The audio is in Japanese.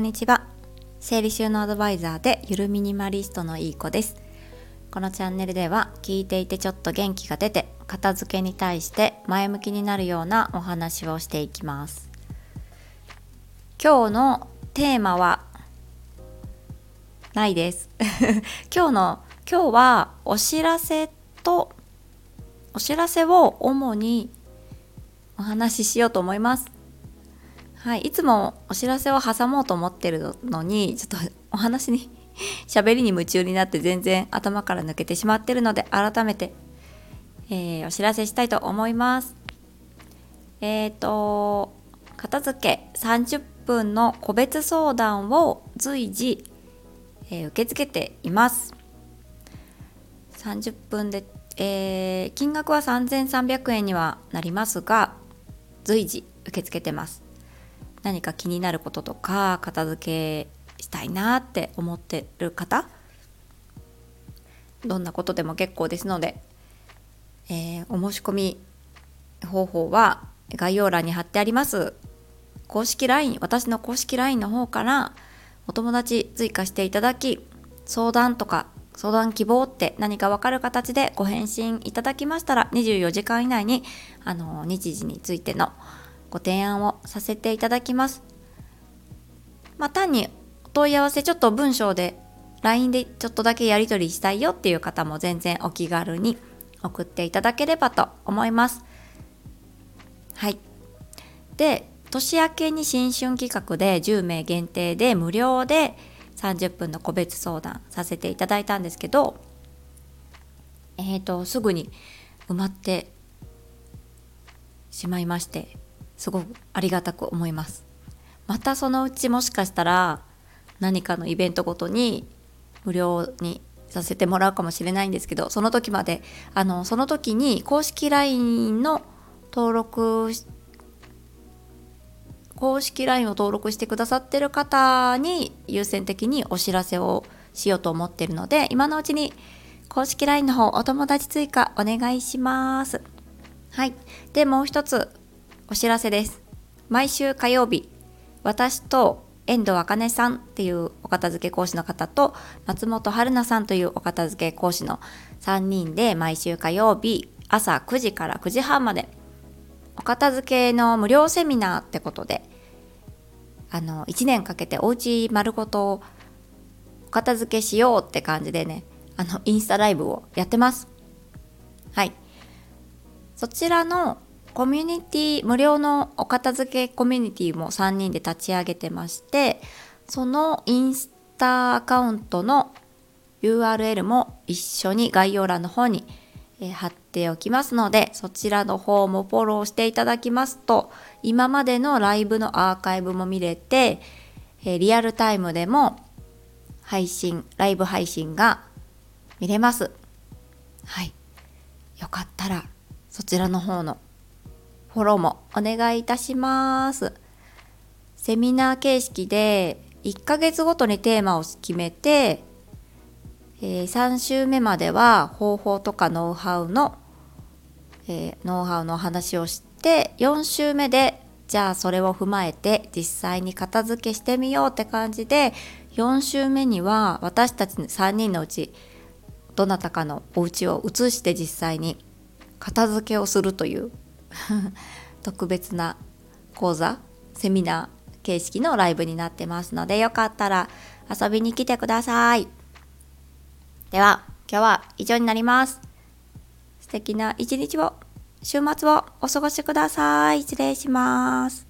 んにちは。整理収納アドバイザーでゆるミニマリストのいい子です。このチャンネルでは聞いていてちょっと元気が出て片付けに対して前向きになるようなお話をしていきます。今日のテーマはないです。今日の今日はお知らせとお知らせを主にお話ししようと思います。はい、いつもお知らせを挟もうと思ってるのにちょっとお話に喋りに夢中になって全然頭から抜けてしまってるので改めて、えー、お知らせしたいと思います。えっ、ー、と片付け30分の個別相談を随時、えー、受け付けています。30分で、えー、金額は3300円にはなりますが随時受け付けてます。何か気になることとか片付けしたいなって思ってる方どんなことでも結構ですので、えー、お申し込み方法は概要欄に貼ってあります。公式 LINE 私の公式 LINE の方からお友達追加していただき相談とか相談希望って何か分かる形でご返信いただきましたら24時間以内にあの日時についてのご提案をさせていただきます。まあ、単にお問い合わせちょっと文章で LINE でちょっとだけやり取りしたいよっていう方も全然お気軽に送っていただければと思います。はい。で、年明けに新春企画で10名限定で無料で30分の個別相談させていただいたんですけど、えっ、ー、と、すぐに埋まってしまいまして、すごくありがたく思います。またそのうちもしかしたら何かのイベントごとに無料にさせてもらうかもしれないんですけどその時まであのその時に公式 LINE の登録公式 LINE を登録してくださってる方に優先的にお知らせをしようと思ってるので今のうちに公式 LINE の方お友達追加お願いします。はい。でもう一つお知らせです。毎週火曜日、私と遠藤茜さんっていうお片付け講師の方と松本春菜さんというお片付け講師の3人で毎週火曜日朝9時から9時半までお片付けの無料セミナーってことであの1年かけてお家丸ごとお片付けしようって感じでねあのインスタライブをやってますはいそちらのコミュニティ無料のお片付けコミュニティも3人で立ち上げてましてそのインスタアカウントの URL も一緒に概要欄の方に、貼っておきますのでそちらの方もフォローしていただきますと今までのライブのアーカイブも見れて、リアルタイムでも配信ライブ配信が見れます。はい。よかったらそちらの方のフォローもお願いいたします。セミナー形式で1ヶ月ごとにテーマを決めて、えー、3週目までは方法とかノウハウの、えー、ノウハウの話をして4週目でじゃあそれを踏まえて実際に片付けしてみようって感じで4週目には私たち3人のうちどなたかのお家を移して実際に片付けをするという 特別な講座セミナー形式のライブになってますのでよかったら遊びに来てください。では今日は以上になります。素敵な一日を週末をお過ごしください。失礼します。